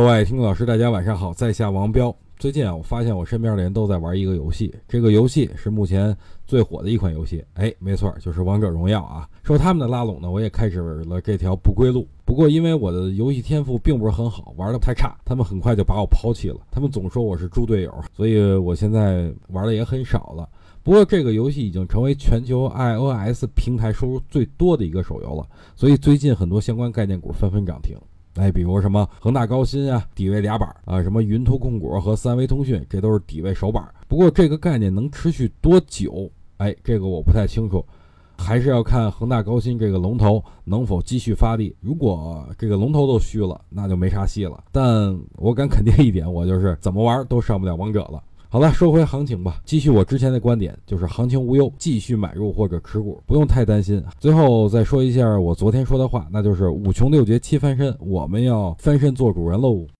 各位听众老师，大家晚上好，在下王彪。最近啊，我发现我身边的人都在玩一个游戏，这个游戏是目前最火的一款游戏。哎，没错，就是王者荣耀啊。受他们的拉拢呢，我也开始了这条不归路。不过因为我的游戏天赋并不是很好，玩的太差，他们很快就把我抛弃了。他们总说我是猪队友，所以我现在玩的也很少了。不过这个游戏已经成为全球 iOS 平台收入最多的一个手游了，所以最近很多相关概念股纷纷涨停。哎，比如什么恒大高新啊，底位俩板啊，什么云图控股和三维通讯，这都是底位首板。不过这个概念能持续多久？哎，这个我不太清楚，还是要看恒大高新这个龙头能否继续发力。如果这个龙头都虚了，那就没啥戏了。但我敢肯定一点，我就是怎么玩都上不了王者了。好了，说回行情吧。继续我之前的观点，就是行情无忧，继续买入或者持股，不用太担心。最后再说一下我昨天说的话，那就是五穷六绝七翻身，我们要翻身做主人喽。